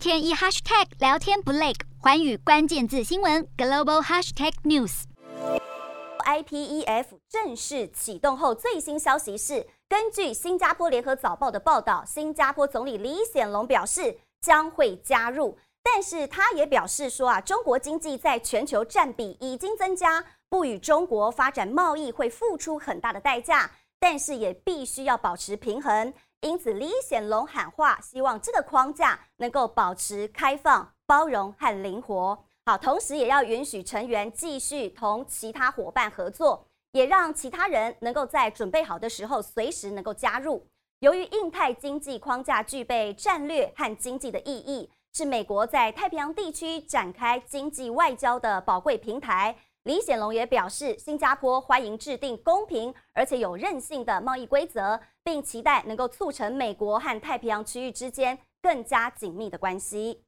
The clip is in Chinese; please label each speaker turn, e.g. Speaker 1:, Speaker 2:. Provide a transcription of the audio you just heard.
Speaker 1: 天一 hashtag 聊天不累，寰宇关键字新闻 global hashtag news。
Speaker 2: IPEF 正式启动后，最新消息是，根据新加坡联合早报的报道，新加坡总理李显龙表示将会加入，但是他也表示说啊，中国经济在全球占比已经增加，不与中国发展贸易会付出很大的代价，但是也必须要保持平衡。因此，李显龙喊话，希望这个框架能够保持开放、包容和灵活。好，同时也要允许成员继续同其他伙伴合作，也让其他人能够在准备好的时候随时能够加入。由于印太经济框架具备战略和经济的意义，是美国在太平洋地区展开经济外交的宝贵平台。李显龙也表示，新加坡欢迎制定公平而且有韧性的贸易规则，并期待能够促成美国和太平洋区域之间更加紧密的关系。